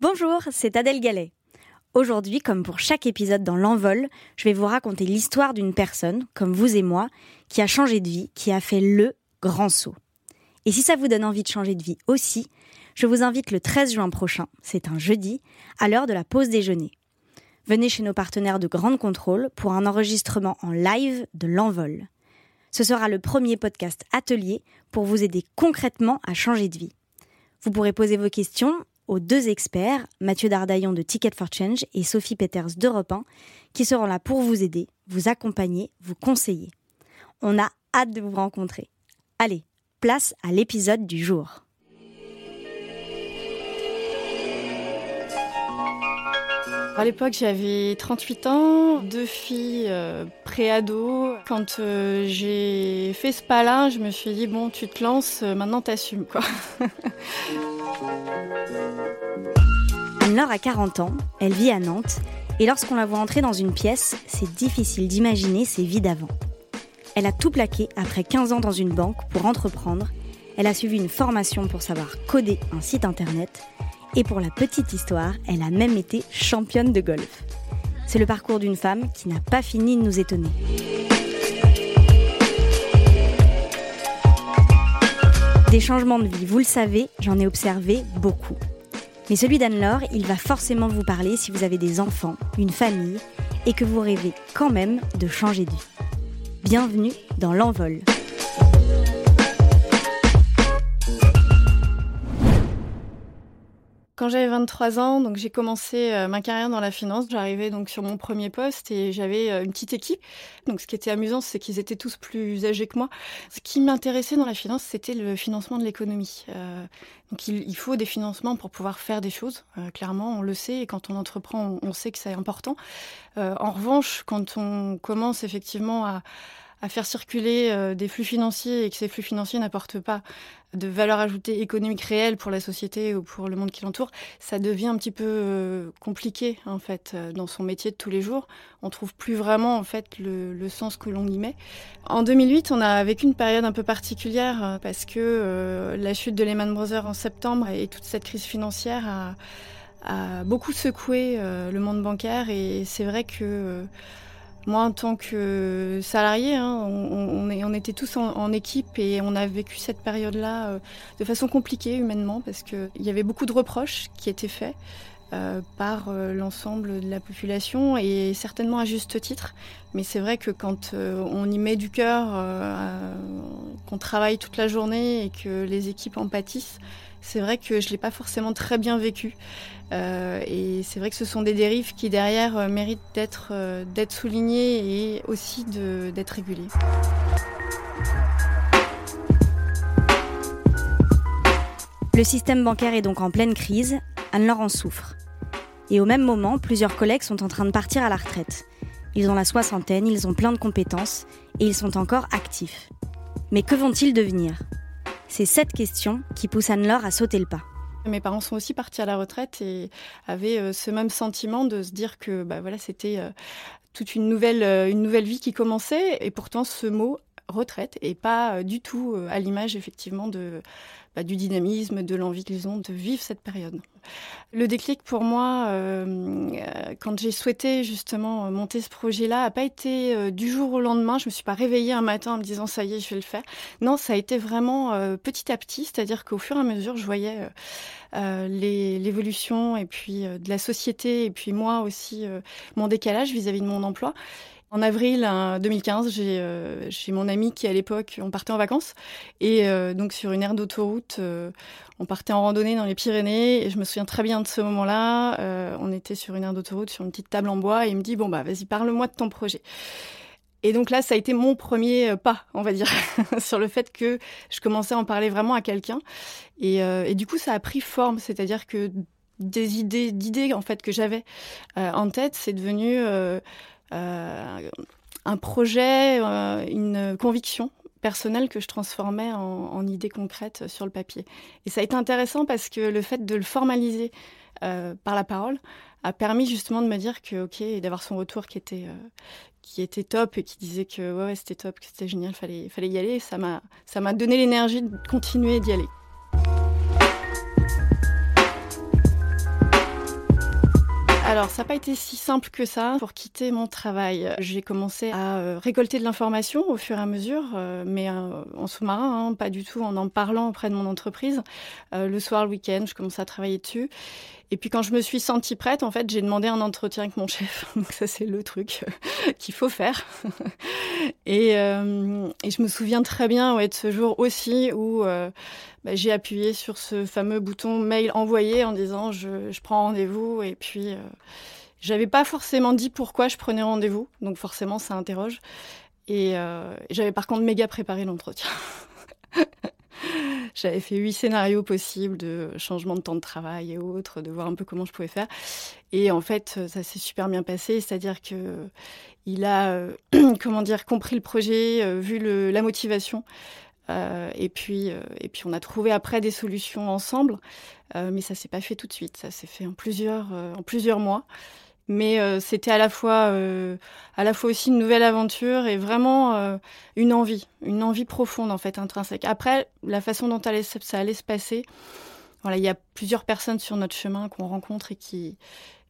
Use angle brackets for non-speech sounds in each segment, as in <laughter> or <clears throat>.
Bonjour, c'est Adèle Gallet. Aujourd'hui, comme pour chaque épisode dans l'envol, je vais vous raconter l'histoire d'une personne, comme vous et moi, qui a changé de vie, qui a fait le grand saut. Et si ça vous donne envie de changer de vie aussi, je vous invite le 13 juin prochain, c'est un jeudi, à l'heure de la pause déjeuner. Venez chez nos partenaires de Grande Contrôle pour un enregistrement en live de l'envol. Ce sera le premier podcast atelier pour vous aider concrètement à changer de vie. Vous pourrez poser vos questions aux deux experts, Mathieu Dardaillon de Ticket for Change et Sophie Peters d'Europe 1, qui seront là pour vous aider, vous accompagner, vous conseiller. On a hâte de vous rencontrer. Allez, place à l'épisode du jour. À l'époque, j'avais 38 ans, deux filles euh, pré-ado. Quand euh, j'ai fait ce pas-là, je me suis dit, bon, tu te lances, euh, maintenant t'assumes, quoi. Anne-Laure a 40 ans, elle vit à Nantes, et lorsqu'on la voit entrer dans une pièce, c'est difficile d'imaginer ses vies d'avant. Elle a tout plaqué après 15 ans dans une banque pour entreprendre. Elle a suivi une formation pour savoir coder un site internet et pour la petite histoire, elle a même été championne de golf. C'est le parcours d'une femme qui n'a pas fini de nous étonner. Des changements de vie, vous le savez, j'en ai observé beaucoup. Mais celui d'Anne-Laure, il va forcément vous parler si vous avez des enfants, une famille, et que vous rêvez quand même de changer de vie. Bienvenue dans l'envol. J'avais 23 ans, donc j'ai commencé euh, ma carrière dans la finance. J'arrivais donc sur mon premier poste et j'avais euh, une petite équipe. Donc ce qui était amusant, c'est qu'ils étaient tous plus âgés que moi. Ce qui m'intéressait dans la finance, c'était le financement de l'économie. Euh, donc il, faut des financements pour pouvoir faire des choses. clairement, on le sait et quand on entreprend, on, sait que c'est important. en revanche, quand on commence effectivement à faire circuler euh, des flux financiers et que ces flux financiers n'apportent pas de valeur ajoutée économique réelle pour la société ou pour le monde qui l'entoure, ça devient un petit peu euh, compliqué en fait euh, dans son métier de tous les jours. On trouve plus vraiment en fait le, sens que l'on y met. En 2008, on a vécu une période un peu particulière parce que la chute de Lehman Brothers en septembre et toute cette crise financière a beaucoup secoué le monde bancaire et c'est vrai que moi, en tant que salarié, hein, on, était tous en, équipe et on a vécu cette période-là euh, de façon compliquée humainement parce qu'il y avait beaucoup de reproches qui étaient faits. Euh, par euh, l'ensemble de la population et certainement à juste titre. Mais c'est vrai que quand on y met du cœur, qu'on travaille toute la journée et que les équipes en pâtissent, c'est vrai que je ne l'ai pas forcément très bien vécu. Euh, et c'est vrai que ce sont des dérives qui derrière euh, méritent d'être euh, d'être soulignées et aussi d'être régulées. Le système bancaire est donc en pleine crise, Anne-Laure en souffre. Et au même moment, plusieurs collègues sont en train de partir à la retraite. Ils ont la soixantaine, ils ont plein de compétences et ils sont encore actifs. Mais que vont-ils devenir? C'est cette question qui pousse Anne-Laure à sauter le pas. Mes parents sont aussi partis à la retraite et avaient euh, ce même sentiment de se dire que bah, voilà, c'était euh, toute une nouvelle, euh, une nouvelle vie qui commençait. Et pourtant, ce mot retraite et pas du tout à l'image effectivement de bah, du dynamisme, de l'envie qu'ils ont de vivre cette période. Le déclic pour moi, euh, euh, quand j'ai souhaité justement monter ce projet-là, n'a pas été euh, du jour au lendemain. Je me suis pas réveillée un matin en me disant ça y est, je vais le faire. Non, ça a été vraiment petit à petit, c'est-à-dire qu'au fur et à mesure, je voyais l'évolution et puis de la société et puis moi aussi mon décalage vis à -vis de mon emploi. En avril 2015, euh, j'ai mon ami qui à l'époque, on partait en vacances et euh, donc sur une aire d'autoroute, euh, on partait en randonnée dans les Pyrénées et je me souviens très bien de ce moment-là. on était sur une aire d'autoroute sur une petite table en bois et il me dit bon bah vas-y parle-moi de ton projet. Et donc là, ça a été mon premier pas, on va dire, <laughs> sur le fait que je commençais à en parler vraiment à quelqu'un. Et, du coup, ça a pris forme, c'est-à-dire que des idées, d'idées en fait que j'avais en tête, c'est devenu euh, un projet, euh, une conviction personnelle que je transformais en, en, idée concrète sur le papier. Et ça a été intéressant parce que le fait de le formaliser euh, par la parole a permis justement de me dire que ok et d'avoir son retour qui était qui était top et qui disait que ouais, c'était top que c'était génial fallait fallait y aller ça m'a ça m'a donné l'énergie de continuer d'y aller Alors, ça n'a pas été si simple que ça pour quitter mon travail. J'ai commencé à euh, récolter de l'information au fur et à mesure, euh, mais euh, en sous-marin, hein, pas du tout en en parlant auprès de mon entreprise. le soir, le week-end, je commençais à travailler dessus. Et puis quand je me suis sentie prête, en fait, j'ai demandé un entretien avec mon chef. <laughs> Donc ça, c'est le truc qu'il faut faire. <laughs> et, et, je me souviens très bien ouais, de ce jour aussi où bah, j'ai appuyé sur ce fameux bouton mail envoyé en disant je, je prends rendez-vous et puis euh, j'avais pas forcément dit pourquoi je prenais rendez-vous donc forcément ça interroge et euh, j'avais par contre méga préparé l'entretien. <laughs> J'avais fait huit scénarios possibles de changement de temps de travail et autres, de voir un peu comment je pouvais faire. Et en fait, ça s'est super bien passé, c'est-à-dire que il a, euh, <clears throat> comment dire, compris le projet, vu le, la motivation. Euh, et puis, euh, et puis on a trouvé après des solutions ensemble, euh, mais ça s'est pas fait tout de suite. Ça s'est fait en plusieurs, en plusieurs mois. Mais c'était à la fois, à la fois aussi une nouvelle aventure et vraiment une envie, une envie profonde en fait, intrinsèque. Après, la façon dont ça allait se passer, voilà, il y a plusieurs personnes sur notre chemin qu'on rencontre et qui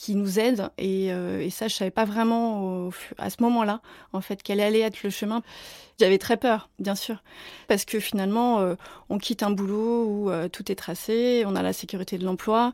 qui nous aident. Et, euh, et ça, je savais pas vraiment à ce moment-là, en fait, quel allait être le chemin. J'avais très peur, bien sûr, parce que finalement, euh, on quitte un boulot où euh, tout est tracé, on a la sécurité de l'emploi.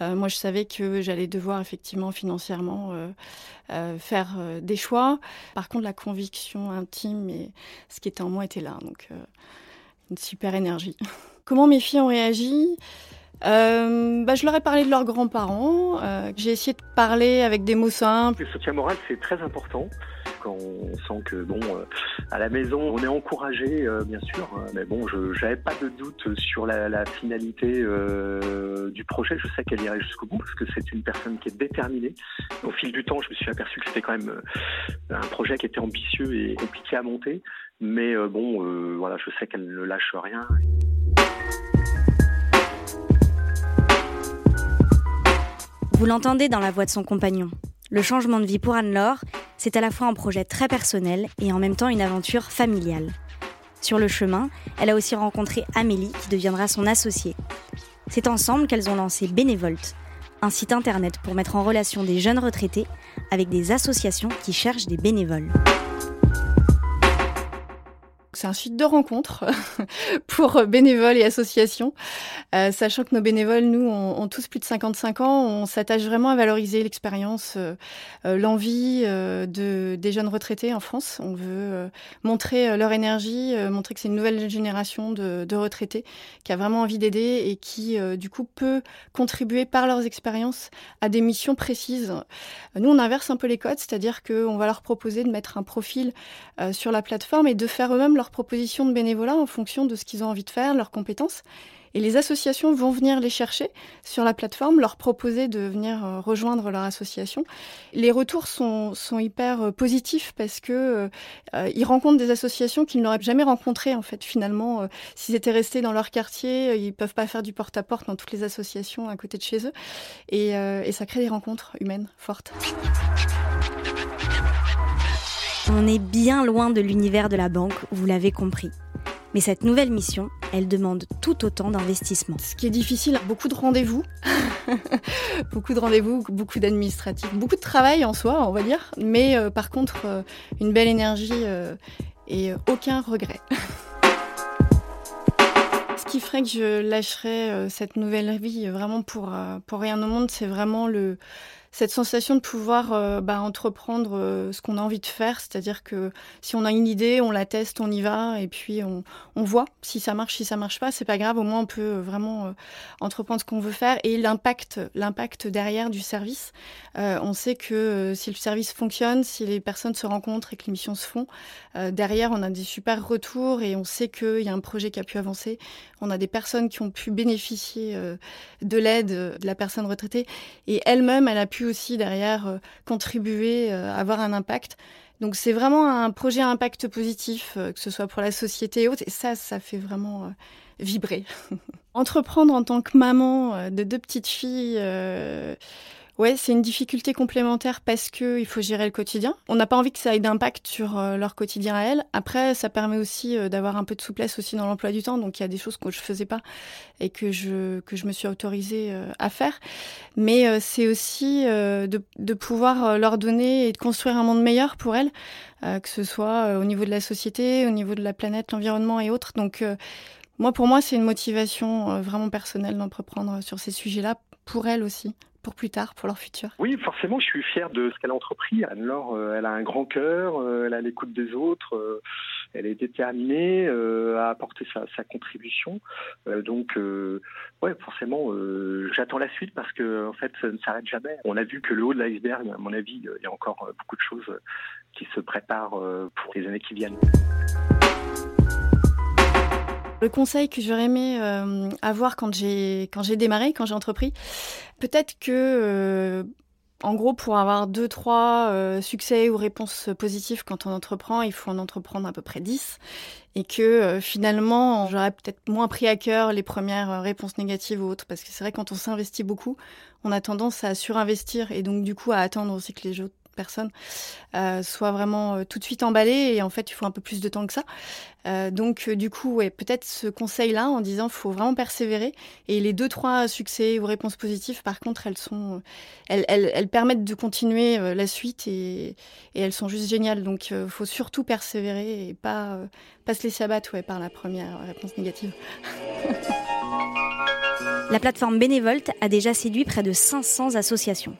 moi, je savais que j'allais devoir effectivement financièrement faire des choix. Par contre, la conviction intime et ce qui était en moi était là, donc une super énergie. <laughs> Comment mes filles ont réagi? Euh, bah, je leur ai parlé de leurs grands-parents. Euh, j'ai essayé de parler avec des mots simples. Le soutien moral, c'est très important. Quand on sent que, bon, euh, à la maison, on est encouragé, bien sûr. Mais bon, je n'avais pas de doute sur la, la finalité du projet. Je sais qu'elle irait jusqu'au bout parce que c'est une personne qui est déterminée. Au fil du temps, je me suis aperçu que c'était quand même un projet qui était ambitieux et compliqué à monter. Mais bon, voilà, je sais qu'elle ne lâche rien. Vous l'entendez dans la voix de son compagnon. Le changement de vie pour Anne-Laure, c'est à la fois un projet très personnel et en même temps une aventure familiale. Sur le chemin, elle a aussi rencontré Amélie qui deviendra son associée. C'est ensemble qu'elles ont lancé Bénévolte, un site internet pour mettre en relation des jeunes retraités avec des associations qui cherchent des bénévoles. C'est un site de rencontre <laughs> pour bénévoles et associations, euh, sachant que nos bénévoles, nous, ont, tous plus de 55 ans. On s'attache vraiment à valoriser l'expérience, euh, euh, l'envie de, des jeunes retraités en France. On veut montrer leur énergie, montrer que c'est une nouvelle génération de, de, retraités qui a vraiment envie d'aider et qui, du coup, peut contribuer par leurs expériences à des missions précises. Nous, on inverse un peu les codes, c'est-à-dire qu'on va leur proposer de mettre un profil sur la plateforme et de faire eux-mêmes leur propositions de bénévolat en fonction de ce qu'ils ont envie de faire, leurs compétences. Et les associations vont venir les chercher sur la plateforme, leur proposer de venir euh, rejoindre leur association. Les retours sont, sont hyper euh, positifs parce que euh, ils rencontrent des associations qu'ils n'auraient jamais rencontrées en fait. Finalement, s'ils étaient restés dans leur quartier, ils peuvent pas faire du porte-à-porte dans toutes les associations à côté de chez eux. Et ça crée des rencontres humaines fortes. On est bien loin de l'univers de la banque, vous l'avez compris. Mais cette nouvelle mission, elle demande tout autant d'investissement. Ce qui est difficile, beaucoup de rendez-vous, <laughs> beaucoup de rendez-vous, beaucoup d'administratifs, beaucoup de travail en soi, on va dire, mais euh, par contre, euh, une belle énergie euh, et aucun regret. <laughs> Ce qui ferait que je lâcherais cette nouvelle vie vraiment pour, pour rien au monde, c'est vraiment le, cette sensation de pouvoir euh, bah, entreprendre euh, ce qu'on a envie de faire, c'est-à-dire que si on a une idée, on la teste, on y va, et puis on, voit si ça marche, si ça marche pas, c'est pas grave, au moins on peut euh, vraiment entreprendre ce qu'on veut faire et l'impact, l'impact derrière du service. on sait que si le service fonctionne, si les personnes se rencontrent et que les missions se font, derrière on a des super retours et on sait qu'il y a un projet qui a pu avancer. On a des personnes qui ont pu bénéficier de l'aide de la personne retraitée et elle-même, elle a pu aussi derrière euh, contribuer, euh, avoir un impact. Donc c'est vraiment un projet à impact positif, euh, que ce soit pour la société et autres. Et ça, ça fait vraiment vibrer. <laughs> Entreprendre en tant que maman de deux petites filles, Ouais, c'est une difficulté complémentaire parce que il faut gérer le quotidien. On n'a pas envie que ça ait d'impact sur euh, leur quotidien à elles. Après, ça permet aussi euh, d'avoir un peu de souplesse aussi dans l'emploi du temps. Donc il y a des choses que je faisais pas et que je que je me suis autorisée euh, à faire. Mais c'est aussi de, de pouvoir leur donner et de construire un monde meilleur pour elles, que ce soit au niveau de la société, au niveau de la planète, l'environnement et autres. Donc moi, pour moi, c'est une motivation vraiment personnelle d'entreprendre sur ces sujets-là pour elles aussi pour plus tard, pour leur futur Oui, forcément, je suis fier de ce qu'elle a entrepris. Anne-Laure, euh, elle a un grand cœur, euh, elle a l'écoute des autres, euh, elle est déterminée à apporter sa, contribution. donc, ouais, forcément, j'attends la suite parce que en fait, ça ne s'arrête jamais. On a vu que le haut de l'iceberg, à mon avis, il y a encore beaucoup de choses qui se préparent pour les années qui viennent. Le conseil que j'aurais aimé euh, avoir quand j'ai quand j'ai démarré, quand j'ai entrepris, peut-être que euh, en gros, pour avoir deux, trois euh, succès ou réponses positives quand on entreprend, il faut en entreprendre à peu près 10. Et que finalement, j'aurais peut-être moins pris à cœur les premières réponses négatives ou autres. Parce que c'est vrai, quand on s'investit beaucoup, on a tendance à surinvestir et donc du coup à attendre aussi que les autres personne euh, soit vraiment euh, tout de suite emballée et en fait il faut un peu plus de temps que ça. Euh, donc du coup ouais, peut-être ce conseil là en disant faut vraiment persévérer et les deux trois succès ou réponses positives par contre elles sont elles, elles, elles permettent de continuer la suite et, et, elles sont juste géniales donc faut surtout persévérer et pas pas se laisser abattre ouais, par la première réponse négative. <laughs> La plateforme Bénévolte a déjà séduit près de 500 associations.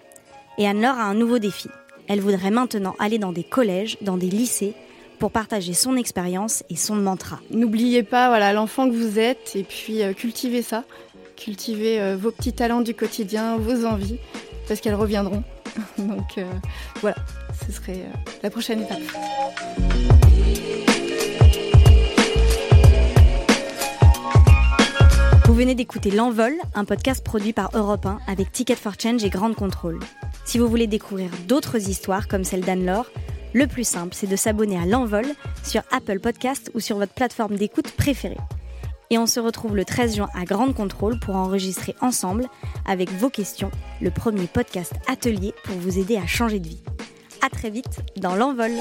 Et Anne-Laure a un nouveau défi elle voudrait maintenant aller dans des collèges, dans des lycées, pour partager son expérience et son mantra. N'oubliez pas voilà l'enfant que vous êtes et puis euh, cultivez ça, cultivez euh, vos petits talents du quotidien, vos envies, parce qu'elles reviendront. <laughs> Donc euh, voilà, ce serait la prochaine étape. Vous venez d'écouter L'Envol, un podcast produit par Europe 1 avec Ticket for Change et Grande Contrôle. Si vous voulez découvrir d'autres histoires comme celle d'Anne-Laure, le plus simple, c'est de s'abonner à l'envol sur Apple Podcast ou sur votre plateforme d'écoute préférée. Et on se retrouve le 13 juin à Grande Contrôle pour enregistrer ensemble, avec vos questions, le premier podcast atelier pour vous aider à changer de vie. À très vite dans l'envol.